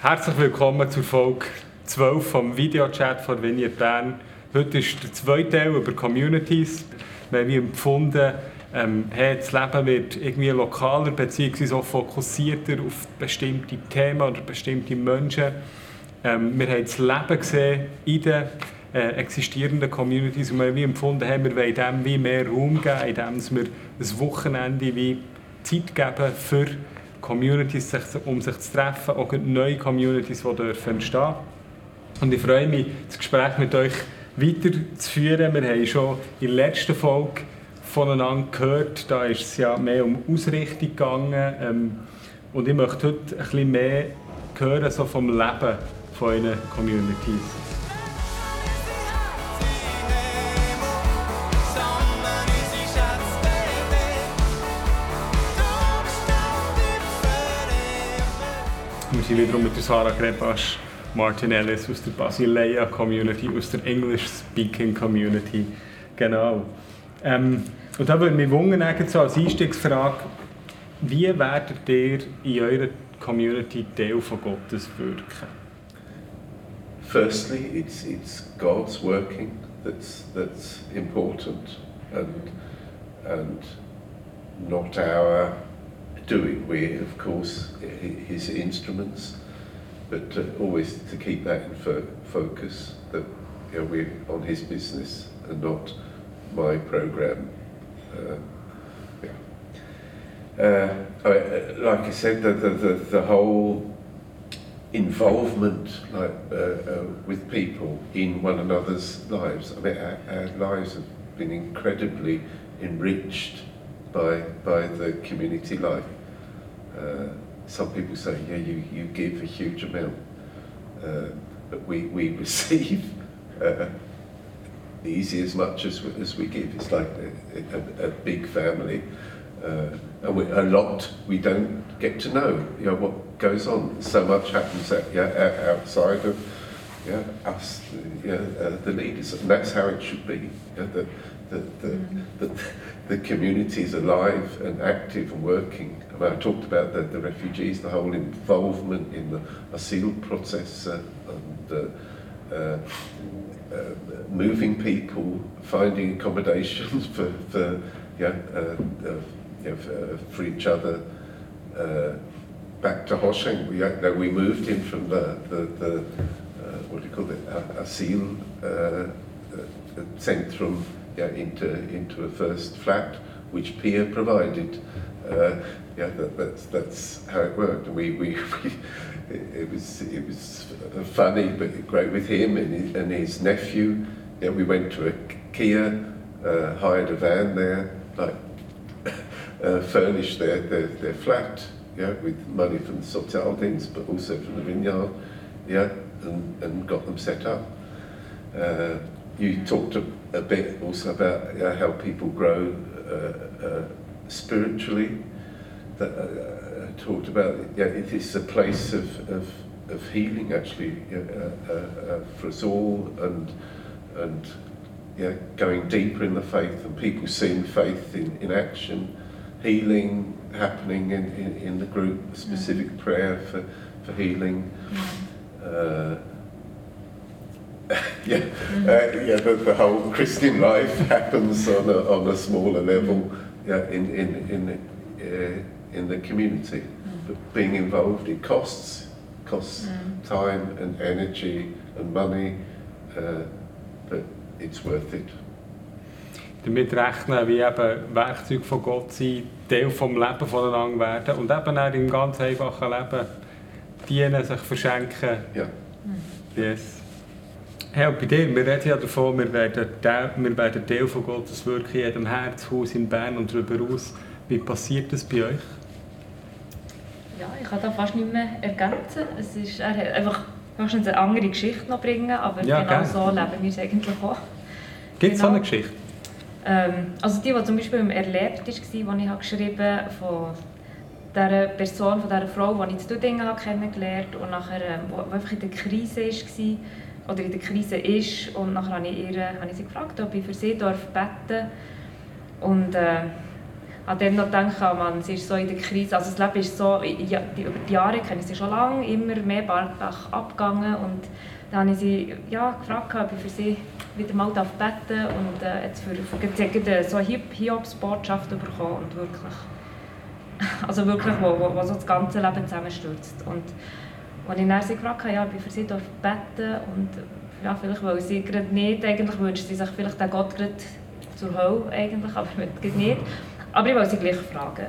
Herzlich willkommen zur Folge 12 vom Videochat von Vineyard Bern. Heute ist der zweite Teil über Communities. Wir haben empfunden, ähm, hey, das Leben wird irgendwie lokaler bzw. auch fokussierter auf bestimmte Themen oder bestimmte Menschen. Ähm, wir haben das Leben gesehen in den äh, existierenden Communities und wir haben empfunden, hey, wir wollen dem wie mehr Raum geben, indem wir ein Wochenende wie Zeit geben für Communities, um sich zu treffen, auch neue Communities, die dürfen entstehen Und ich freue mich, das Gespräch mit euch weiterzuführen. Wir haben schon in der letzten Folge voneinander gehört, da ist es ja mehr um Ausrichtung gegangen. Ähm, und ich möchte heute ein bisschen mehr hören so vom Leben von euren Communities. Sind wiederum mit der Sarah Grebasch, Martin Ellis aus der Basileia Community, aus der English Speaking Community. Genau. Ähm, und da würde mich wundern, so als Einstiegsfrage, wie werdet ihr in eurer Community Teil von Gottes Wirken? Firstly, it's, it's God's working that's, that's important and, and not our doing. We're, of course, his instruments, but uh, always to keep that in fo focus, that you know, we're on his business and not my program. Uh, yeah. I, like I said, the, the, the, the whole involvement like, uh, uh, with people in one another's lives. I mean, our, our lives have been incredibly enriched by, by the community life. Uh, some people say, yeah, you, you give a huge amount, uh, but we, we receive uh, easy as much as, as we give. It's like a, a, a big family. Uh, and we, a lot we don't get to know, you know, what goes on. So much happens yeah, outside of yeah, us, yeah, uh, the leaders, and that's how it should be. Yeah, the, the, the, the, community is alive and active and working. I, mean, I talked about the, the refugees, the whole involvement in the asylum process uh, and uh, uh, uh, moving people, finding accommodations for, for, yeah, uh, uh, yeah, for, for each other. Uh, back to Hosheng, we, uh, we moved him from the, the, the uh, what do you call it, asylum uh, uh, centrum yeah, into, into a first flat, which Pia provided. Uh, yeah, that, that's, that's how it worked. We, we, we it, was, it was funny, but great with him and his, and his nephew. Yeah, we went to a Kia, uh, hired a van there, like uh, furnished their, their, their flat, yeah, with money from the Sotaldins, but also from the vineyard, yeah, and, and got them set up. Uh, you talked a, a bit also about you know, how people grow uh, uh, spiritually. That uh, uh talked about yeah, it is a place of, of, of healing actually uh, uh, for us all, and and yeah, going deeper in the faith, and people seeing faith in, in action, healing happening in, in, in the group, specific mm. prayer for, for healing. Mm. yeah, mm-hmm. uh, yeah. The, the, whole Christian life happens on a, on a smaller level, yeah, in in in uh, in the community. Mm. But being involved, it costs costs mm. time and energy and money, uh, but it's worth it. Damit rechnen, wie eben Werkzeug von Gott sein, Teil vom Leben voneinander werden und eben auch im ganz einfachen Leben dienen, sich verschenken. Ja. Yes. Bei dir, wir reden ja davon, wir werden, Teil, wir werden Teil von Gottes Wirken in jedem Herzhaus in Bern und darüber aus. Wie passiert das bei euch? Ja, ich kann da fast nicht mehr ergänzen. Es ist, er hat einfach eine andere Geschichte noch bringen, aber ja, genau gerne. so leben wir es eigentlich auch. Gibt es genau. so eine Geschichte? Ähm, also die, die zum Beispiel im Erlebt war, die ich habe geschrieben von dieser Person, von dieser Frau, die ich in Dudingen kennengelernt habe und nachher, ähm, die einfach in der Krise war oder in der Krise ist. Und nachher habe ich, ihr, habe ich sie gefragt, ob ich für sie darf beten. Und äh, an dem noch gedacht, oh Mann, sie ist so in der Krise, also das Leben ist so, ja, die, über die Jahre kenne ich sie schon lange, immer mehr bergab abgegangen und dann habe ich sie ja, gefragt, ob ich für sie wieder mal beten darf und äh, jetzt für, für, für so Hiobs-Botschaft bekommen und wirklich, also wirklich, wo, wo, wo so das ganze Leben zusammenstürzt. Und als ich sie gefragt habe, ja, ob ich für sie beten und ja, vielleicht weil sie gerade nicht, eigentlich wünscht sie sich vielleicht den Gott gerade zur Hölle eigentlich, aber nicht. Aber ich wollte sie gleich fragen.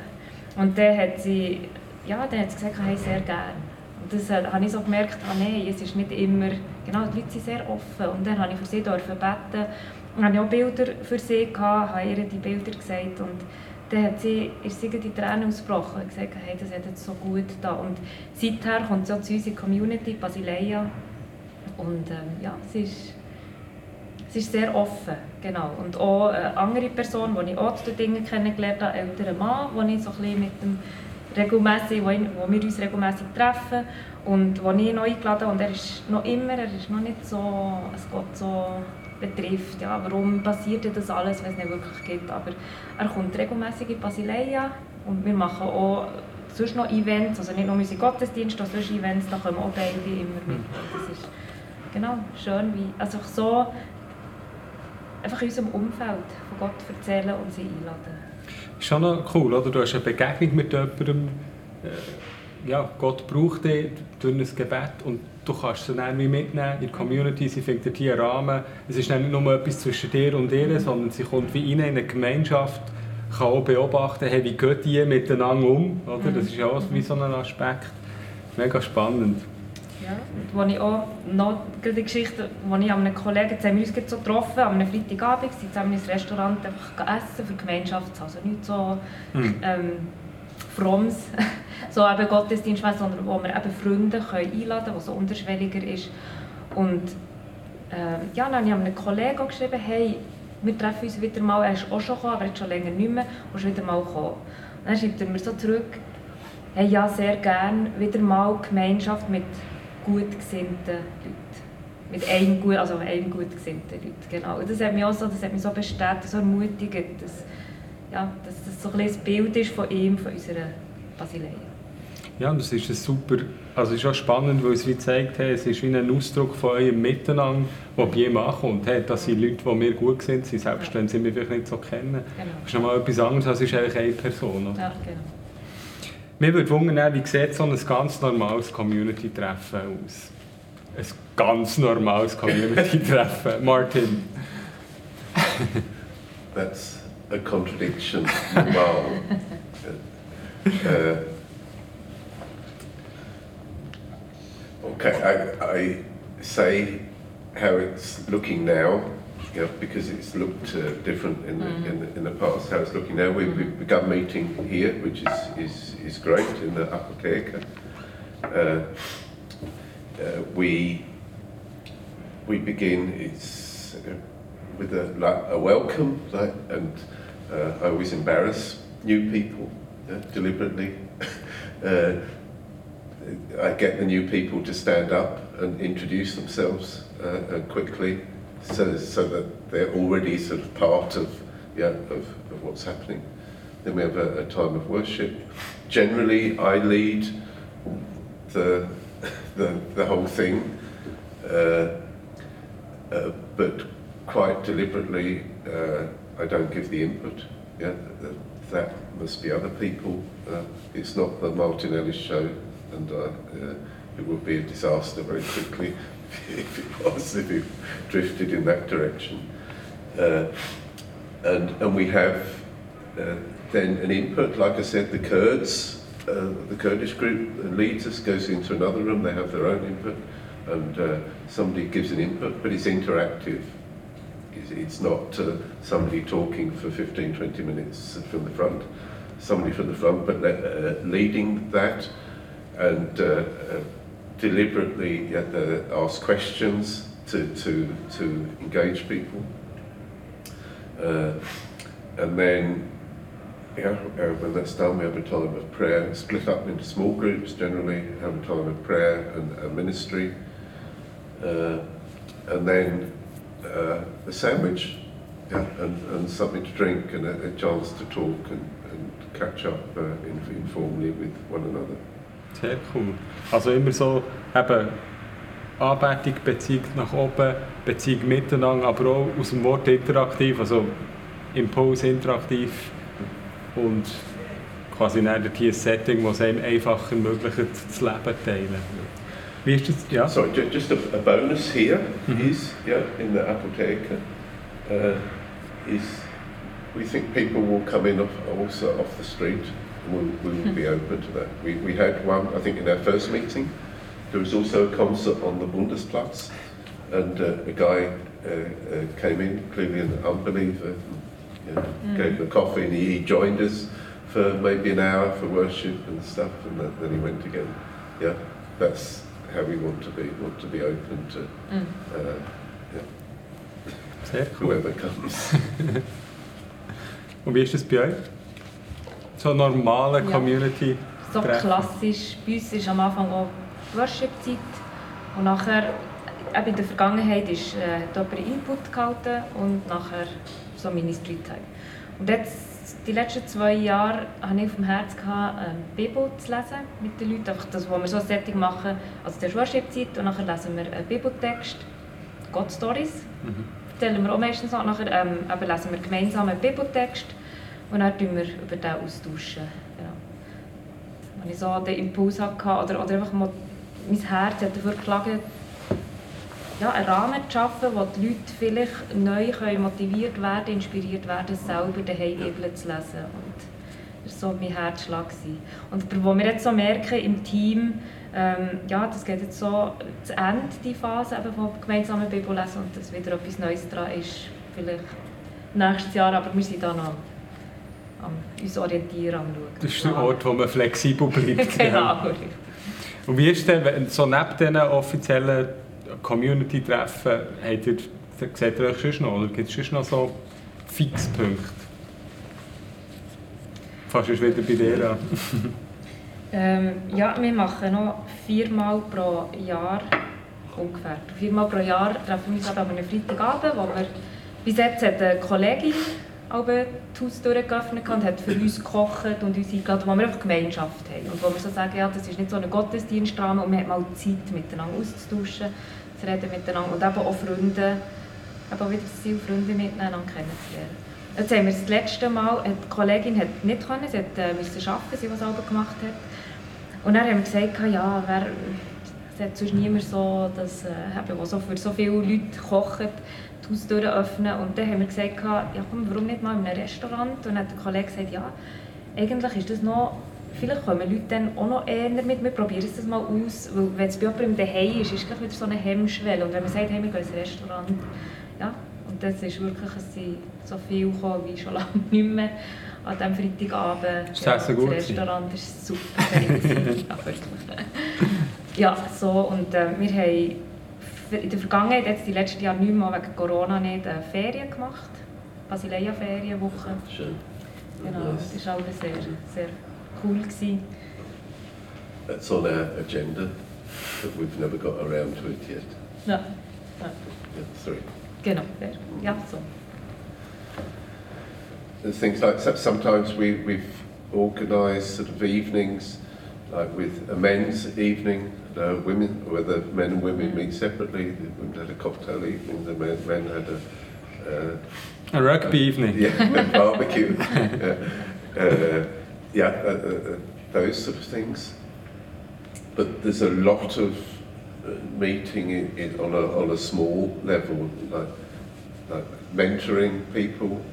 Und dann hat sie, ja, dann hat sie gesagt, hey, sehr gerne. Und das äh, habe ich so gemerkt, ah, nein, es ist nicht immer, genau, die Leute sind sehr offen. Und dann habe ich für sie beten. Und habe auch Bilder für sie gehabt, habe ihr die Bilder gesagt. Und dann hat sie, ist sie die Tränen ausgebrochen und gesagt, hey, das hat jetzt so gut da. Und seither kommt sie auch zu unserer Community, Basileia. Und ähm, ja, sie ist, sie ist sehr offen, genau. Und auch eine andere Person, die ich auch zu Dingen kennengelernt habe, ein älterer Mann, wo ich so ein mit dem regelmäßig, wo, wo wir uns regelmäßig treffen und wo ich noch eingeladen. Und er ist noch immer, er ist noch nicht so, es Gott so betrifft. Ja, warum passiert das alles, wenn es nicht wirklich gibt. Aber er kommt regelmäßig in Basileia und wir machen auch sonst noch Events, also nicht nur unsere Gottesdienste, sondern sonst Events, da kommen auch beide immer mit. Das ist genau schön, wie, also so einfach in unserem Umfeld von Gott erzählen und sie einladen. Ist schon noch cool, oder? Du hast eine Begegnung mit jemandem, äh, ja, Gott braucht dich durch ein Gebet und du kannst sie dann mitnehmen in die Community, sie findet hier einen Rahmen. Es ist nicht nur etwas zwischen dir und ihr, mhm. sondern sie kommt wie in eine Gemeinschaft, kann auch beobachten, hey, wie gehen die miteinander um, oder? Das ist ja auch wie so ein Aspekt. Mega spannend. Ja, wo ich auch noch die Geschichte, wo ich an einem Kollegen, jetzt haben wir uns so getroffen, am Freitagabend, sind zusammen ins Restaurant einfach essen für Gemeinschaft, also nicht so mhm. ähm, fromms, so eben Gottesdienst, sondern wo wir eben Freunde können einladen können, was so unterschwelliger ist. Und ähm, ja, dann habe ich einem Kollegen geschrieben, hey, wir treffen uns wieder mal, er ist auch schon gekommen, aber er ist schon länger nicht mehr, und wieder mal gekommen. Dann schreibt er mir so zurück, hey, ja, sehr gerne wieder mal Gemeinschaft mit gut gesinnten Leuten. Mit einem, gut, also einem gut gesinnten Leuten, genau. Und das hat mich auch so, das hat mich so bestätigt, so ermutigt, dass, ja, dass das so ein, ein Bild ist von ihm, von unserer Basileia. Ja, und das ist ein super, also es ist auch spannend, weil es wie zeigt, hey, es ist wie ein Ausdruck von eurem Miteinander, der bei ihm ankommt. Hey, das sind Leute, die mir gut sind, selbst ja. wenn sie mich vielleicht nicht so kennen. Genau. Das ist nochmal etwas anderes, als ist eigentlich eine Person. Oder? Ja, genau. Mir würde wundern, wie sieht so ein ganz normales Community-Treffen aus? Ein ganz normales Community-Treffen. Martin. That's a contradiction. Wow. uh, okay, I, I say how it's looking now you know, because it's looked uh, different in the, mm. in, the, in the past, how it's looking now. We've, we've mm-hmm. begun meeting here, which is, is, is great in the Apotheca. Uh, uh, we, we begin it's, uh, with a, like, a welcome, like, and uh, I always embarrass new people uh, deliberately. I get the new people to stand up and introduce themselves quickly so, so that they're already sort of part of, yeah, of, of what's happening. Then we have a, a time of worship. Generally, I lead the, the, the whole thing, uh, uh, but quite deliberately, uh, I don't give the input. Yeah, that, must be other people. Uh, it's not the Martin Ellis show, and uh, uh, it would be a disaster very quickly. if it was, if it drifted in that direction. Uh, and, and we have uh, then an input, like I said, the Kurds, the Kurdish group leads us, goes into another room, they have their own input, and somebody gives an input, but it's interactive. It's, not uh, somebody talking for 15, 20 minutes from the front, somebody from the front, but uh, leading that and deliberately uh, ask questions to, to, to engage people. Uh, and then, yeah, uh, when that's done, we have a time of prayer, split up into small groups generally, have a time of prayer and ministry. Uh, and then uh, a sandwich yeah, and, and something to drink and a, a chance to talk and, and catch up uh, informally with one another. Sehr cool. Also immer so eben Anbetung, Beziehung nach oben, Beziehung miteinander, aber auch aus dem Wort interaktiv, also Impuls interaktiv und quasi dann ein Setting, das es einem einfacher ermöglicht, das Leben teilen. Wie ist das? Ja? So, just a, a bonus here mhm. is, yeah, in the Apotheke, uh, is we think people will come in off, also off the street we'll, we'll be open to that. We, we had one, I think, in our first meeting. There was also a concert on the Bundesplatz, and uh, a guy uh, uh, came in, clearly an unbeliever, you know, mm. gave him a coffee, and he, he, joined us for maybe an hour for worship and stuff, and that, then he went again. Yeah, that's how we want to be. Want to be open to mm. Uh, yeah, whoever comes. Und wie ist das bei euch? So normale Community. Ja. So klassisch. Bei uns ist am Anfang auch Worship-Zeit. Und nachher, eben in der Vergangenheit, ist, äh, hat jemand Input gehalten und nachher so meine Street-Time. Und jetzt, die letzten zwei Jahre, hatte ich auf dem Herz, gehabt, ähm, Bibel zu lesen mit den Leuten. Einfach das, was wir so Setting machen. Also der Worship-Zeit und nachher lesen wir einen Bibeltext, Gott-Stories. Mhm. Stellen wir auch meistens an. Nachher ähm, lesen wir gemeinsam einen Bibeltext und dann tun wir über den austauschen. Genau. Wenn ich so den Impuls hatte, oder, oder einfach mal, mein Herz hat dafür geschlagen, ja, einen Rahmen zu schaffen, wo die Leute vielleicht neu können motiviert werden, inspiriert werden, selber daheim Bibel zu lesen. Und das war so mein Herzschlag. Und wo wir jetzt so merken im Team, ähm, ja, das geht jetzt so zu Ende, die Phase eben vom gemeinsamen Bibel lesen und dass wieder etwas Neues dran ist, vielleicht nächstes Jahr, aber wir sind da noch am uns orientieren, am schauen. Das ist der Ort, wo man flexibel bleibt. genau. Und wie ist denn, so neben diesen offiziellen Community-Treffen, seht ihr euch schon noch, oder gibt es schon noch so Fixpunkte? Fast ist wieder bei dir an. ähm, ja, wir machen noch viermal pro Jahr ungefähr. Viermal pro Jahr treffen wir uns an einem Freitagabend, wo wir bis jetzt hat eine Kollegin die Haustür geöffnet und hat für uns gekocht und uns eingeladen, wo wir einfach Gemeinschaft haben. Und wo wir so sagen, ja, das ist nicht so ein Gottesdienstrahmen und wir haben mal Zeit miteinander auszutauschen, zu reden miteinander und eben auch Freunde, eben wieder das Ziel, Freunde miteinander kennenzulernen. Jetzt haben wir das letzte Mal, die Kollegin hat nicht können, sie hat, äh, müssen arbeiten, sie was selber gemacht hat. Und dann haben wir gesagt, ja, wer, es hat sonst niemand so, dass, äh, so für so viele Leute kocht, die Haustür öffnen. Und dann haben wir gesagt, ja, komm, warum nicht mal in einem Restaurant? Und dann hat der Kollege gesagt, ja, eigentlich ist das noch, vielleicht kommen Leute dann auch noch eher mit, wir probieren es das mal aus. Weil wenn es bei jemandem daheim ist, ist es wieder so eine Hemmschwelle. Und wenn man sagt, hey, wir gehen ins Restaurant, ja, und das ist wirklich, es sind so viel gekommen wie schon lange nicht mehr an diesem Freitagabend. Ist das ja, gut das Restaurant ist super. ja, ja, so, und äh, wir haben in der Vergangenheit, jetzt die letzten Jahre nicht mehr wegen Corona nicht äh, Ferien gemacht. Basileia-Ferienwoche. Schön. Genau, das war auch sehr, sehr cool. Gewesen. That's on our agenda, but we've never got around to it yet. Ja. ja. Yeah, three. Genau, ja, so. There's things like sometimes we, we've organised sort of evenings, like with a men's evening, uh, women, whether men and women meet separately. The women had a cocktail evening, the men, men had a uh, a rugby a, evening. Yeah, a barbecue. uh, yeah, uh, uh, those sort of things. But there's a lot of uh, meeting in, in, on, a, on a small level, like, like mentoring people,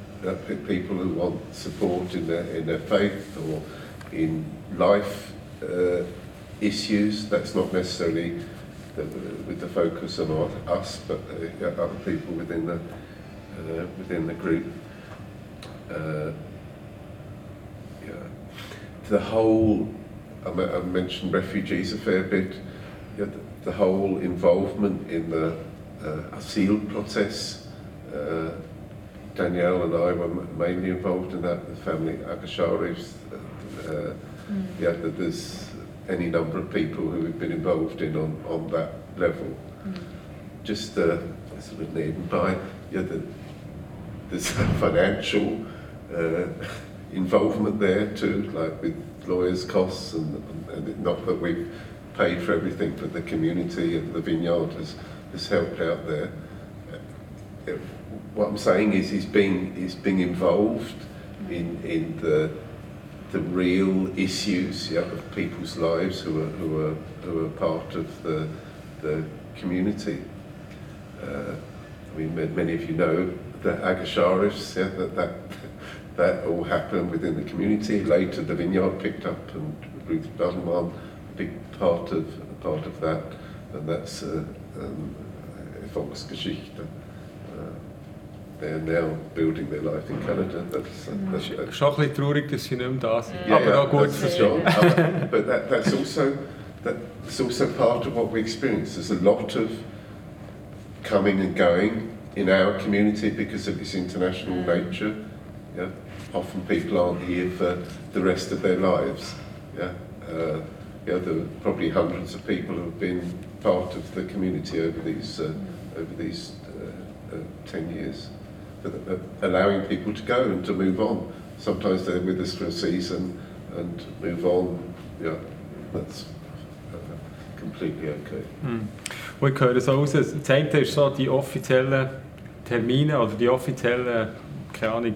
people who want support in their, in their faith or in life issues. That's not necessarily the, with the focus on us, but uh, other people within the uh, within the group. Uh. The whole, I, I, mentioned refugees a fair bit. Yeah, the, the, whole involvement in the uh, asylum process. Uh, Danielle and I were mainly involved in that. The family Agasharis. Uh, mm. Yeah, there's any number of people who have been involved in on, on that level. Mm. Just uh, sort of by yeah, the, there's financial uh, involvement there too, like with lawyers' costs, and, and, not that we've paid for everything, but the community and the vineyard has, has helped out there. Uh, what I'm saying is he's being, he's being involved in, in the, the real issues yeah, of people's lives who are, who are, who are part of the, the community. Uh, I mean, many of you know the Agasharis, yeah, that, that, that all happened within the community. Later, the vineyard picked up, and Ruth Badelman, a big part of, part of that, and that's uh, um, Volksgeschichte. Uh, they're now building their life in Canada. That's, uh, that's, that's, Schon ein bisschen traurig, dass sie nicht mehr da sind. yeah, Aber auch gut für for sure. Uh, but that, that's also that's also part of what we experience. There's a lot of coming and going in our community because of its international nature. Yeah, often people aren't here for the rest of their lives. Yeah, uh, yeah, there are probably hundreds of people who have been part of the community over these uh, over these uh, uh, ten years, but, uh, allowing people to go and to move on. Sometimes they're with us for a season and move on. Yeah, that's uh, completely okay. Hm. Und ich höre so raus, das eine ist so die offiziellen Termine oder die offiziellen, keine Ahnung,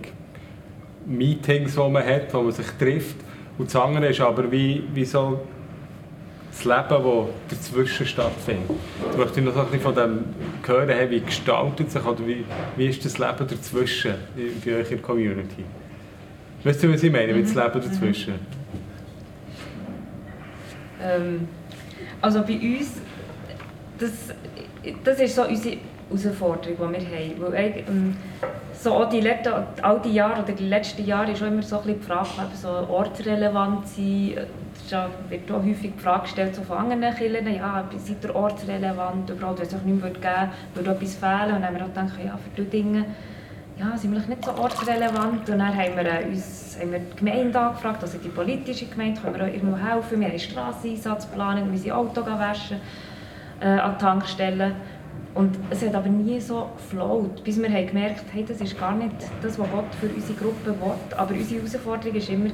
Meetings, die man hat, wo man sich trifft. Und das andere ist aber wie, wie so das Leben, das dazwischen stattfindet. Ich möchte noch ein bisschen von dem hören, hey, wie gestaltet sich oder wie, wie ist das Leben dazwischen bei euch in der Community? Weißt du, was ich meine mit das Leben dazwischen? Ähm, also bei uns, das, das ist so unsere Herausforderung, die wir haben. Weil, ähm, so auch die letzten, all die Jahre oder die letzten Jahre ist schon immer so ein die Frage, ob so ortsrelevant sein. Es wird auch häufig die Frage gestellt so von anderen Kirchen, ja, seid ihr ortsrelevant, überhaupt, wenn es euch nicht mehr geben würde, würde etwas fehlen. Und dann haben wir auch gedacht, ja, für die Dinge ja, sind wir nicht so ortsrelevant. Und dann haben wir, äh, uns, haben wir die Gemeinde angefragt, also die politische Gemeinde, können wir auch irgendwo helfen. Wir haben Strasseneinsatzplanung, wir sind Auto waschen äh, an Tankstellen. Und es hat aber nie so geflowt, bis wir haben gemerkt hey, das ist gar nicht das, was Gott für unsere Gruppe will. Aber unsere Herausforderung war immer,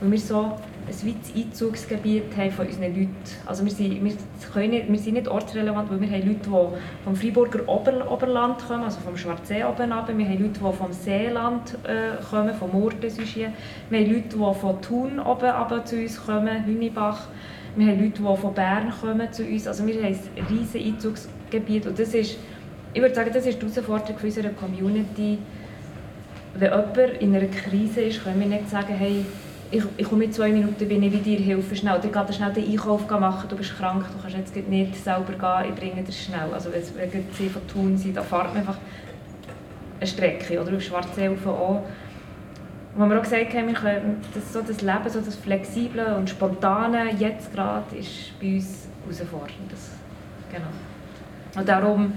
weil wir so ein weites Einzugsgebiet haben von unseren Leuten. Also wir sind, wir, können nicht, wir sind nicht ortsrelevant, weil wir haben Leute, die vom Freiburger Ober, Oberland kommen, also vom Schwarzsee oben runter. Wir haben Leute, die vom Seeland äh, kommen, vom hier. Wir haben Leute, die von Thun oben runter zu uns kommen, Hünibach. Wir haben Leute, die von Bern kommen zu uns. Also wir haben ein riesiges Einzugsgebiet und das ist, ich würde sagen, das ist die Herausforderung für unsere Community. Wenn jemand in einer Krise ist, können wir nicht sagen, hey, ich, ich komme in zwei Minuten, bin ich bei dir, hilfe schnell. Oder geh schnell den Einkauf machen, du bist krank, du kannst jetzt nicht selber gehen, ich bringe dir schnell. Also wenn sie von Thun sind, dann fahrt man einfach eine Strecke. Oder auf Schwarzsee rauf auch. Wo wir auch gesagt haben, wir können, das, so das Leben, so das Flexible und Spontane jetzt gerade, ist bei uns herausfordernd. Das, genau. Und darum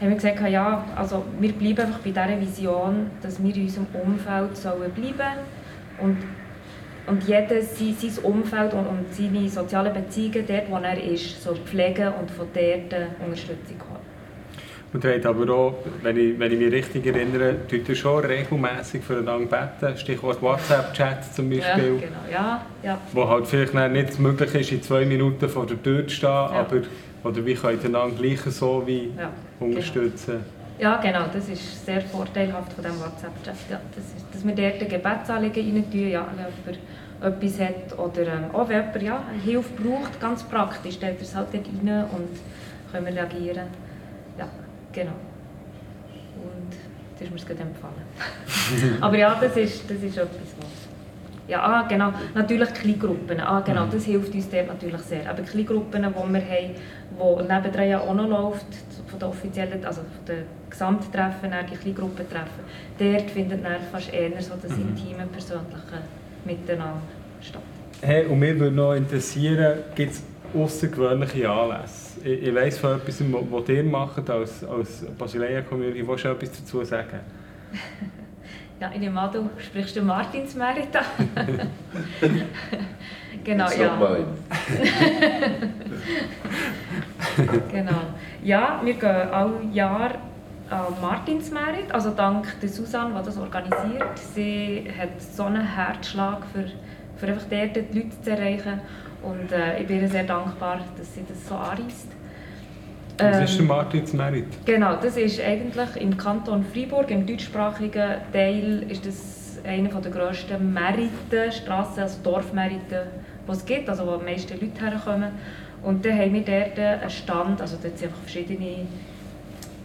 haben wir gesagt, ja, also wir bleiben einfach bei dieser Vision, dass wir in unserem Umfeld sollen bleiben und und jeder sein, sein Umfeld und, und seine sozialen Beziehungen dort, wo er ist, so pflegen und von dort äh, Unterstützung holen. Und ihr aber auch, wenn ich, wenn ich mich richtig erinnere, tut ihr schon regelmässig füreinander beten. Stichwort WhatsApp-Chat zum Ja, Beispiel. genau. Ja, ja. Wo halt vielleicht nicht möglich ist, in zwei Minuten vor der Tür zu stehen, aber oder wie könnt ihr einander gleich so wie Ja, unterstützen. Ja, genau, das ist sehr vorteilhaft von diesem WhatsApp-Chat. Ja, das ist, dass wir dort Gebetsanliegen rein tun, ja, wenn jemand etwas hat oder ähm, auch wenn jemand ja, Hilfe braucht, ganz praktisch, stellt er es halt dort rein und können wir reagieren. Ja, genau. Und das ist mir gerade empfallen. Aber ja, das ist, das ist etwas, was... Ja, ah, genau. Natürlich Kleingruppen. Ah, genau, das hilft uns dort natürlich sehr. Aber Kleingruppen, die wir haben, die nebendran ja auch noch läuft, von den offiziellen, also von den Gesamttreffen, die Kleingruppentreffen, dort findet dann fast eher so das intime, persönliche Miteinander statt. Hey, und mich würde noch interessieren, gibt es außergewöhnliche Anlässe? Ich, ich weiss von etwas, was ihr macht als, als Basileia-Community. Willst du etwas dazu sagen? Ja, ich nehme an, du sprichst den Martinsmerit an. genau, It's ja. Genau. Ja, wir gehen alle Jahr an Martinsmerit, also dank der Susanne, die das organisiert. Sie hat so einen Herzschlag für, für einfach dort die Leute zu erreichen und äh, ich bin ihr sehr dankbar, dass sie das so Was ist der Martinsmerit? Genau, das ist eigentlich im Kanton Freiburg, im deutschsprachigen Teil, ist das eine der grössten Meriten, Strassen, also Dorfmeriten, die es gibt, also wo die meisten Leute herkommen. Und dann haben wir dort einen Stand, also dort sind einfach verschiedene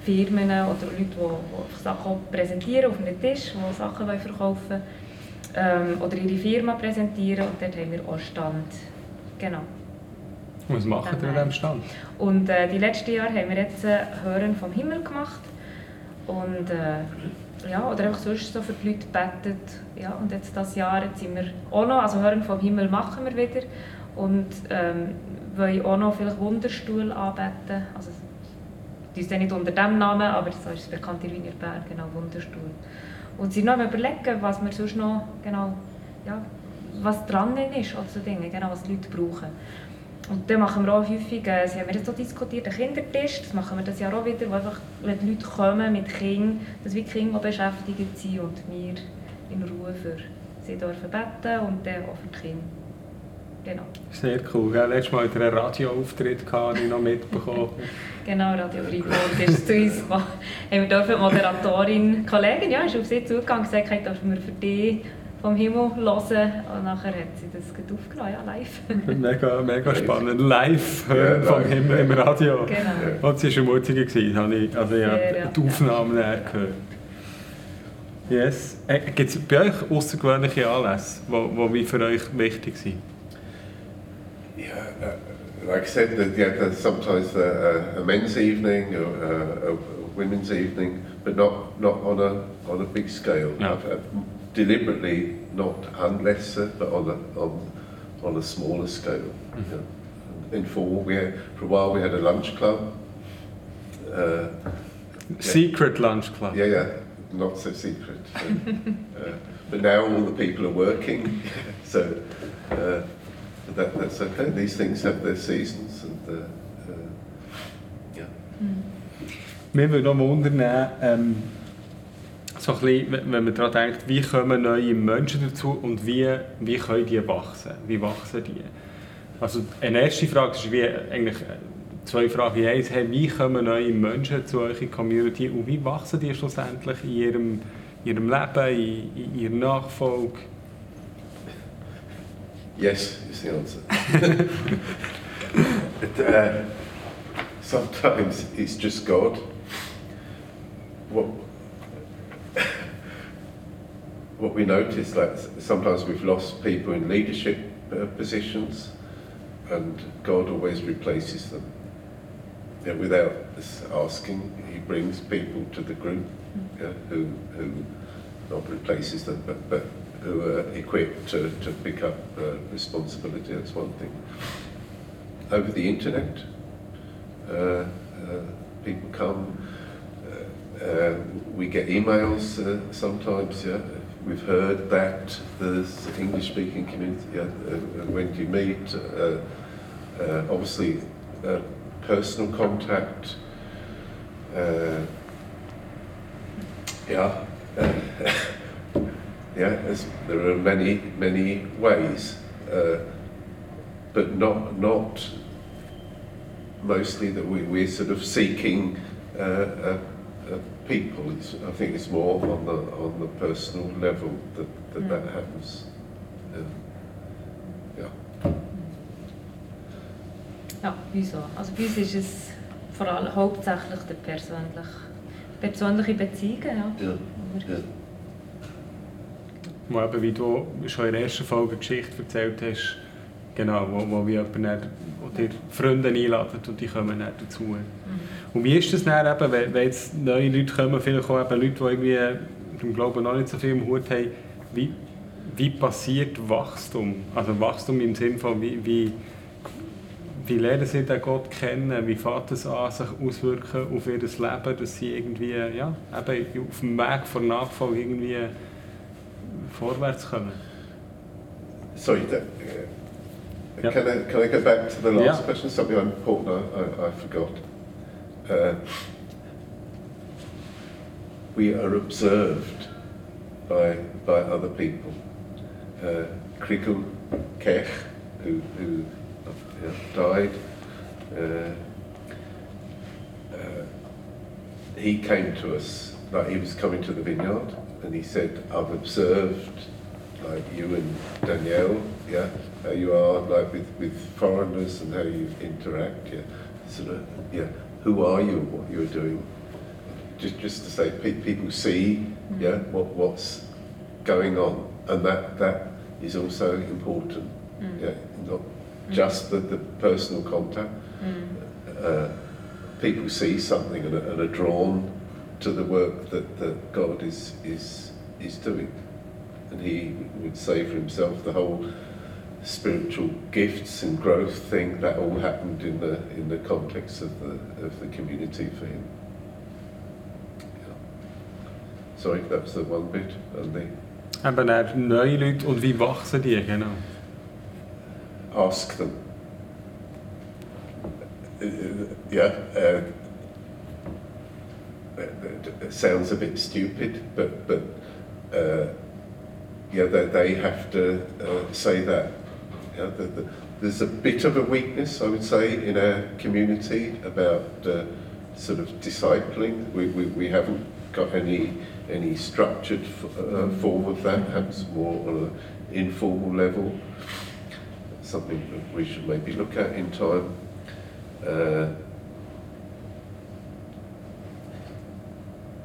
Firmen oder Leute, die, die Sachen präsentieren auf einem Tisch, die Sachen verkaufen wollen, ähm, oder ihre Firma präsentieren und dort haben wir auch einen Stand. Genau. Was machen ihr an diesem Stand? Und äh, die letzten Jahre haben wir jetzt äh, Hören vom Himmel gemacht. Und äh, ja, oder einfach sonst so für die Leute gebetet. Ja, und jetzt das Jahr jetzt sind wir auch noch, also Hören vom Himmel machen wir wieder. Und ähm, wollen auch noch vielleicht Wunderstuhl anbeten. Also, die ist nicht unter dem Namen, aber so ist es bekannt in Wiener genau, Wunderstuhl. Und sie noch überlegen, was wir sonst noch, genau, ja, was dran ist, also Dinge, genau, was die Leute brauchen. Und dann machen wir auch häufig, äh, Sie haben wir jetzt auch diskutiert, einen Kindertisch, das machen wir das Jahr auch wieder, wo einfach, wenn die Leute kommen mit Kindern, dass wir Kinder beschäftigt sind und wir in Ruhe für sie dürfen beten und dann auch für die Kinder. Genau. Sehr cool. Gell? Letztes Mal hatte er einen Radioauftritt, den ich noch mitbekommen Genau, Radio Freiburg ist zu uns gekommen. Haben wir dürfen die Moderatorin, Kollegin, ja, ist auf sie zugegangen und gesagt, dürfen wir für dich vom Himmel hören. Und nachher hat sie das aufgenommen, ja, live. mega, mega spannend. Live hören ja, vom Himmel im Radio. Genau. Und sie war ermutigend, habe ich, also ich habe die Aufnahmen ja. gehört. Yes. Äh, Gibt es bei euch außergewöhnliche Anlässe, die für euch wichtig sind? Yeah, uh, like I said, that, yeah, there's sometimes a, a men's evening or a, a, women's evening, but not, not on a on a big scale. No. Uh, deliberately not unless, but on a on on a smaller scale. Mm -hmm. yeah. In fall, we had, for a while we had a lunch club. Uh, secret yeah. lunch club. Yeah, yeah, not so secret. uh, but now all the people are working, so. Uh, that, that's okay. These things have their seasons. And, uh, uh, yeah. Mm. Mir würde noch wundern, ähm, so bisschen, wenn man daran denkt, wie kommen neue Menschen dazu und wie, wie können die wachsen? Wie wachsen die? Also eine erste Frage ist wie eigentlich äh, zwei Fragen in eins. Hey, wie kommen neue Menschen zu eurer Community und wie wachsen die schlussendlich in ihrem, ihrem Leben, in, in ihrer Nachfolge? Yes, is the answer. but, uh, sometimes it's just God. What, what we notice, like sometimes we've lost people in leadership uh, positions, and God always replaces them. Yeah, without us asking, He brings people to the group yeah, who, who not replaces them, but, but who are equipped to, to pick up uh, responsibility. That's one thing. Over the internet, uh, uh, people come. Uh, uh, we get emails uh, sometimes. Yeah, we've heard that the English-speaking community. Yeah, when you meet, obviously, personal contact. yeah. Yeah, there are many, many ways, uh, but not, not mostly that we, we're sort of seeking uh, uh, uh people. It's, I think it's more on the, on the personal level that that, mm. that happens. ja. Ja, wieso? Also bei uns ist es vor allem hauptsächlich der persönliche, persönliche Beziehungen. Ja. Ja. ja. wo eben, wie du schon in der ersten Folge Geschichte erzählt hast, genau, wo, wo wie jemand wo dir Freunde einladet und die kommen dann dazu. Mhm. Und wie ist das dann eben, wenn, wenn jetzt neue Leute kommen, vielleicht auch eben Leute, die irgendwie im Glauben noch nicht so viel im Hut haben, wie, wie passiert Wachstum? Also Wachstum im Sinne von, wie, wie, wie lernen sie den Gott kennen? Wie fängt es an, sich auswirken auf ihr Leben, dass sie irgendwie ja, eben auf dem Weg von Nachfolge irgendwie vorwärts kommen. Sorry, that, uh, can, I, can I go back to the last question? Something important I, I, I forgot. Uh, we are observed by, by other people. Uh, Krikul Kech, who, who uh, died, uh, uh, he came to us, like he was coming to the vineyard, and he said, I've observed like you and Danielle, yeah, how you are like with, with foreigners and how you interact, yeah. Sort of, yeah, who are you and what you're doing? Just, just to say, pe- people see, mm-hmm. yeah, what, what's going on, and that, that is also important, mm. yeah, not mm. just the, the personal contact. Mm. Uh, people see something and are, and are drawn to the work that, that God is, is, is doing. And he would say for himself the whole spiritual gifts and growth thing that all happened in the in the context of the of the community for him. Yeah. Sorry, that was the one bit. And the Eben er neue Leute und wie wachsen die, genau. ask them. Uh, yeah, uh, it it sounds a bit stupid, but but uh, yeah, they, they have to uh, say that. Yeah, the, the, there's a bit of a weakness, I would say, in our community about uh, sort of discipling. We, we, we haven't got any any structured uh, form of that, perhaps more on an informal level something that we should maybe look at in time. Uh,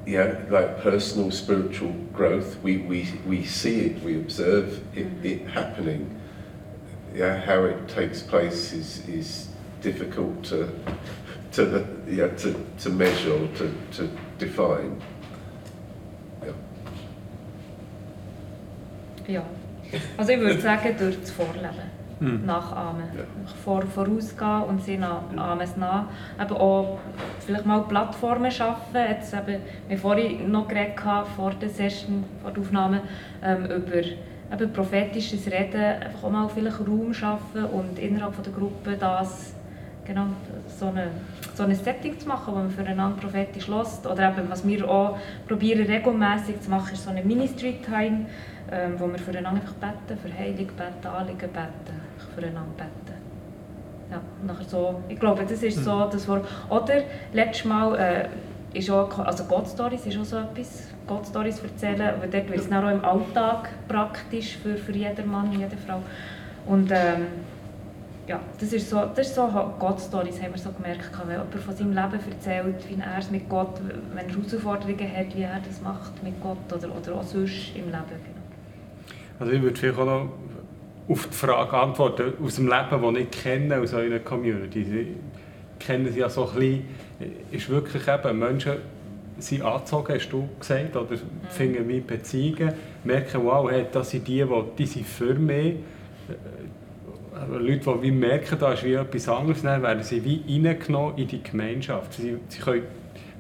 yeah, like personal spiritual growth, we, we, we see it, we observe it, it happening. Yeah, how it takes place is, is difficult to, to, yeah, to, to measure or to, to define. Yeah. Ja. Also ich würde sagen, durch das Vorleben. Hm. Nachahmen. Ja. Vor, vorausgehen und sie nach, ahmen es nach. Eben auch vielleicht mal Plattformen schaffen. Jetzt eben, wir vorhin noch geredet haben, vor der Session, vor der Aufnahme, ähm, über eben prophetisches Reden. Einfach auch mal vielleicht Raum schaffen und innerhalb von der Gruppe das genau, so, eine, so ein Setting zu machen, wo man füreinander prophetisch lässt. Oder eben, was wir auch probieren regelmäßig zu machen, ist so eine Ministry-Time, ähm, wo wir füreinander einfach beten, für Heilung beten, Anliegen beten, füreinander beten. Ja, nachher so, ich glaube, das ist so das Wort. Oder letztes Mal äh, ist auch, also God-Stories ist auch so etwas, God-Stories erzählen, weil dort wird es auch im Alltag praktisch für, für jeden Mann, jede Frau. Und ähm, ja, das ist so, das ist so God-Stories, haben wir so gemerkt, wenn jemand von seinem Leben erzählt, wie er es mit Gott, wenn er Herausforderungen hat, wie er das macht mit Gott oder, oder auch sonst im Leben. Genau. Also ich würde vielleicht auch noch auf die Frage antworten, aus dem Leben, das ich kenne, aus eurer Community. Sie kennen sie ja so ein bisschen, ist wirklich eben, Menschen sind angezogen, hast du gesagt, oder finden wie Beziehungen, merken, wow, hey, das sind die, die, die sind für mich. Äh, Leute, die wie merken, da ist wie etwas anderes, dann werden sie wie reingenommen in die Gemeinschaft. Sie, sie können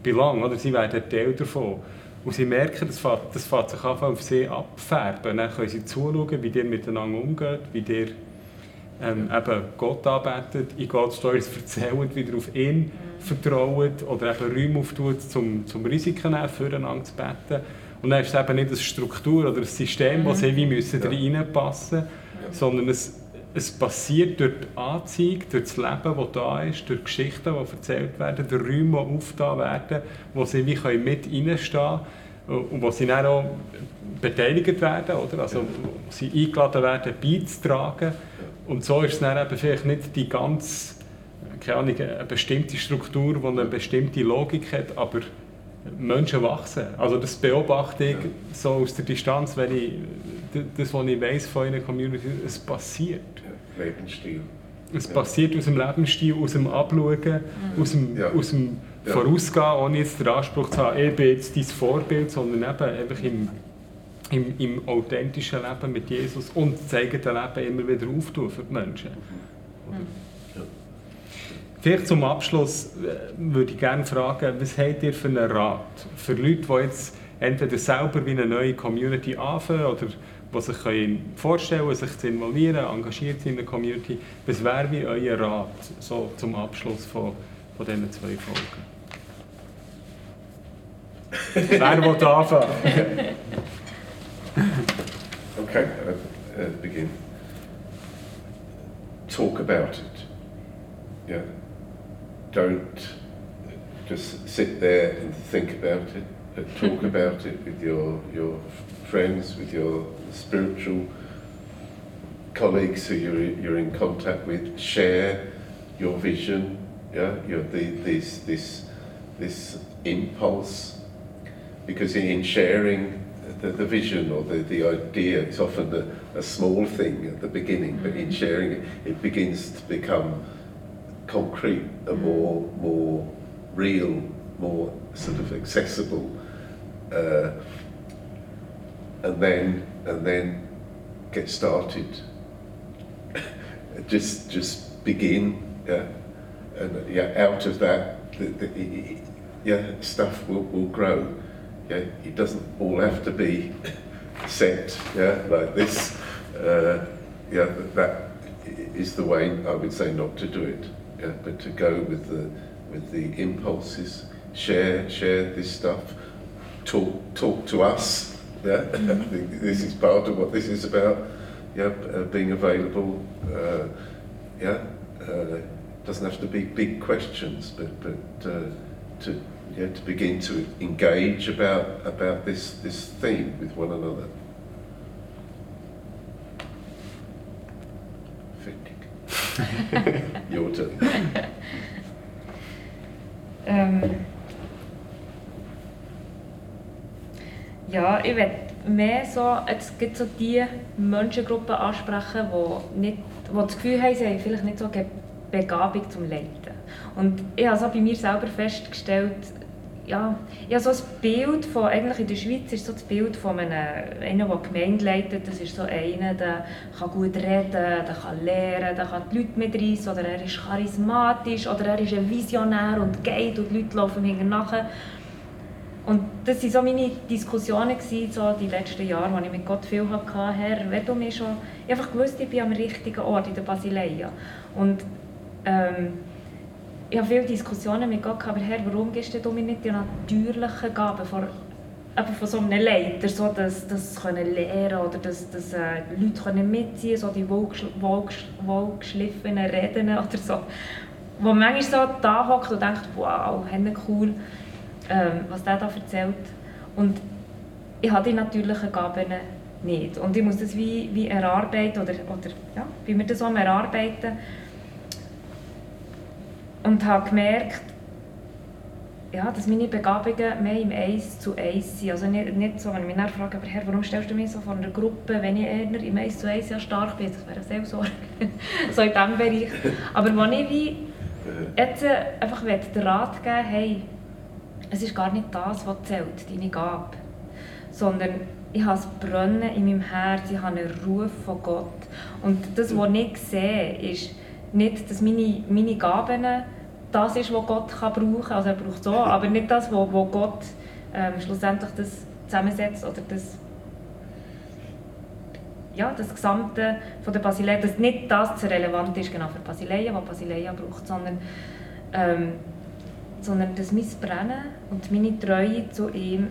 belong, oder sie werden Teil davon. Und sie merken, das fährt, das fährt sich einfach auf sie abfärben. Dann können sie zuschauen, wie ihr miteinander umgeht, wie ihr ähm, eben Gott anbetet, in Gott Stories erzählt, wieder auf ihn vertraut oder eben Räume auftut, zum, zum Risiken nehmen, füreinander zu beten. Und dann ist es eben nicht eine Struktur oder ein System, wo sie wie müssen Ja. reinpassen müssen, sondern es, es passiert durch die Anziehung, durch das Leben, das da ist, durch Geschichten, die erzählt werden, durch Räume, die aufgetan werden, wo sie wie können mit reinstehen können und wo sie dann auch beteiligt werden, oder? Also, wo sie eingeladen werden, beizutragen. Und so ist es dann eben vielleicht nicht die ganz, keine Ahnung, eine bestimmte Struktur, die eine bestimmte Logik hat, aber Menschen wachsen. Also das beobachte ich so aus der Distanz, wenn ich das, was ich weiss von einer Community, es passiert. Lebensstil. Es Ja. passiert aus dem Lebensstil, aus dem Abschauen, aus dem, Ja. aus dem Ja. Vorausgehen, ohne jetzt den Anspruch zu haben, ich bin jetzt dein Vorbild, sondern eben einfach im, im, im authentischen Leben mit Jesus und das eigene Leben immer wieder auftun für die Menschen. Ja. Vielleicht zum Abschluss äh, würde ich gerne fragen, was habt ihr für einen Rat für Leute, die jetzt entweder selber wie eine neue Community anfangen oder die sich vorstellen können, sich zu involvieren, engagiert sind in der Community. Was wäre wie euer Rat so zum Abschluss von, von diesen zwei Folgen? Wer will anfangen? Okay, uh, uh, begin. Talk about it. Yeah. Don't just sit there and think about it, but talk about it with your, your friends, with your spiritual colleagues who you're, you're in contact with. Share your vision, yeah, your, the, this, this, this impulse. Because in sharing the, the vision or the, the idea, is often a, a small thing at the beginning, but in sharing it, it begins to become concrete and more, more real, more sort of accessible. Uh, and then, and then get started. just, just begin, yeah. And yeah, out of that, the, the, yeah, stuff will, will grow. Yeah, it doesn't all have to be set, yeah, like this. Uh, yeah, that, is the way I would say not to do it. Yeah, but to go with the with the impulses, share share this stuff, talk talk to us. Yeah, I think this is part of what this is about. Yeah, uh, being available. Uh, yeah, uh, doesn't have to be big questions, but but uh, to yeah to begin to engage about about this this theme with one another. Your turn. Ähm, ja, ich werde mehr so, es gibt so die Menschengruppen ansprechen, die, nicht, die das Gefühl haben, sie haben vielleicht nicht so eine Begabung zum Leiten. Und ich habe so bei mir selber festgestellt, ja, habe so ein Bild von, eigentlich in der Schweiz ist so das Bild von einem, einer, der Gemeinde leitet, das ist so einer, der kann gut reden, der kann lehren, der kann die Leute mitreißen, oder er ist charismatisch, oder er ist ein Visionär und geht und die Leute laufen ihm nachher. Und das waren so meine Diskussionen gewesen, so die letzten Jahre, wo ich mit Gott viel hatte. Herr, wenn du mir schon... Ich einfach gewusst, ich bin am richtigen Ort in der Basileia. Und ähm, ich habe viele Diskussionen mit Gott gehabt, aber Herr, warum gibst du mir nicht die natürlichen Gaben von, eben von so einem Leiter, so dass das können lernen oder dass, dass äh, Leute können mitziehen so die wohlgeschliffenen Reden oder so. Wo man manchmal so da hockt und denkt, wow, cool, ähm, was der da erzählt. Und ich habe die natürlichen Gaben nicht. Und ich muss das wie, wie erarbeiten, oder, oder ja, wie wir das so erarbeiten und habe gemerkt, ja, dass meine Begabungen mehr im Eins zu Eins sind. Also nicht, nicht so, wenn ich mich frage, aber Herr, warum stellst du mich so vor einer Gruppe, wenn ich eher im Eins zu Eins ja stark bin? Das wäre eine Seelsorge, so in diesem Bereich. Aber wenn ich wie jetzt einfach den Rat geben hey, es ist gar nicht das, was zählt, deine Gabe, sondern ich habe ein Brennen in meinem Herz, ich habe einen Ruf von Gott. Und das, was ich sehe, ist, nicht, dass meine, meine Gaben das ist, was Gott kann brauchen kann. Also er braucht so, aber nicht das, wo, wo Gott ähm, schlussendlich das zusammensetzt oder das ja, das Gesamte von der Basileia, dass nicht das relevant ist genau für Basileia, was Basileia braucht, sondern, ähm, sondern das mein Brennen und meine Treue zu ihm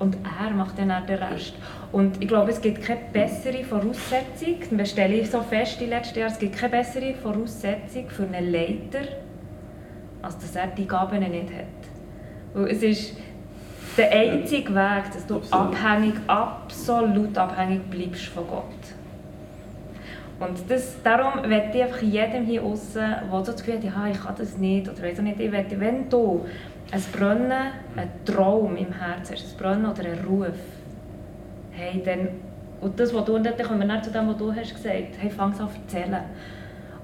und er macht dann auch den Rest. Und ich glaube, es gibt keine bessere Voraussetzung, das stelle ich so fest die letzten Jahre, es gibt keine bessere Voraussetzung für einen Leiter, als dass er die Gaben nicht hat. Weil es ist der einzige Weg, dass du absolut. abhängig, absolut abhängig bleibst von Gott. Und das, darum möchte ich einfach jedem hier außen, der so das Gefühl hat, ja, ich kann das nicht, oder weiss nicht, ich möchte, wenn du ein Brennen, ein Traum im Herzen hast, ein Brennen oder ein Ruf, hey, dann, und das, was du, und dann kommen wir zu dem, was du hast gesagt, hey, fang an zu erzählen.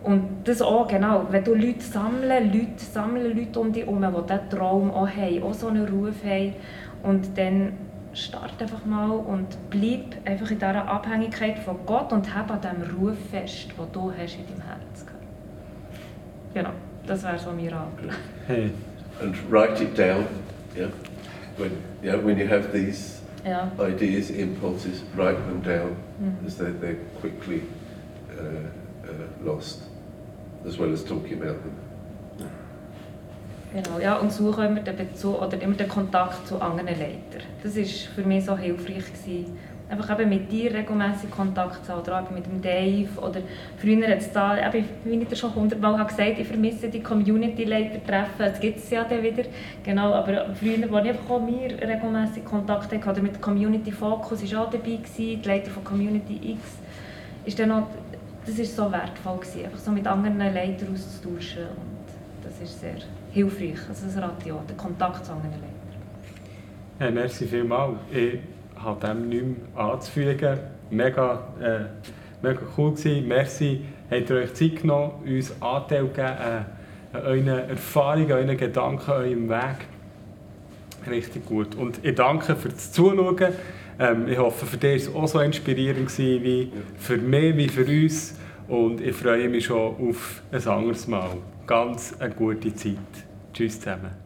Und das auch, genau, wenn du Leute sammeln, Leute sammeln Leute um dich herum, die diesen Traum auch haben, auch so einen Ruf haben, und dann start einfach mal und bleib einfach in dieser Abhängigkeit von Gott und hab an dem Ruf fest, den du hast in deinem Herzen. Genau, das wäre so mein Rat. Hey. And write it down, yeah? When, yeah, when you have these yeah. ideas, impulses, write them down mm. as they're, they're quickly uh, uh, lost, as well as talking about them. Genau, ja, und so haben wir den Bezug oder immer den Kontakt zu anderen Leitern. Das war für mich so hilfreich. Gewesen. Einfach eben mit dir regelmäßig Kontakt zu haben, oder auch mit dem Dave. Oder früher hat es da, eben, wie ich dir schon hundertmal gesagt ich vermisse die Community-Leiter-Treffen. Das gibt es ja dann wieder. Genau, aber früher, als ich einfach auch mir regelmäßig Kontakt hatte, oder mit Community Focus war auch dabei, gewesen, die Leiter von Community X, ist dann auch, das war so wertvoll, gewesen, einfach so mit anderen Leitern auszutauschen. Und das ist sehr hilfreich. Also das auch, der Kontakt zu anderen Leitern. Ja, merci vielmals. Ich habe dem nichts mehr anzufügen. Mega, äh, mega cool gewesen. Merci, habt ihr euch Zeit genommen, uns Anteil gegeben äh, euren Erfahrungen, euren Gedanken, eurem Weg. Richtig gut. Und ich danke für das Zuschauen. Ähm, ich hoffe, für dich war es auch so inspirierend gewesen, wie für mich, wie für uns. Und ich freue mich schon auf ein anderes Mal. Ganz eine gute Zeit. Tschüss zusammen.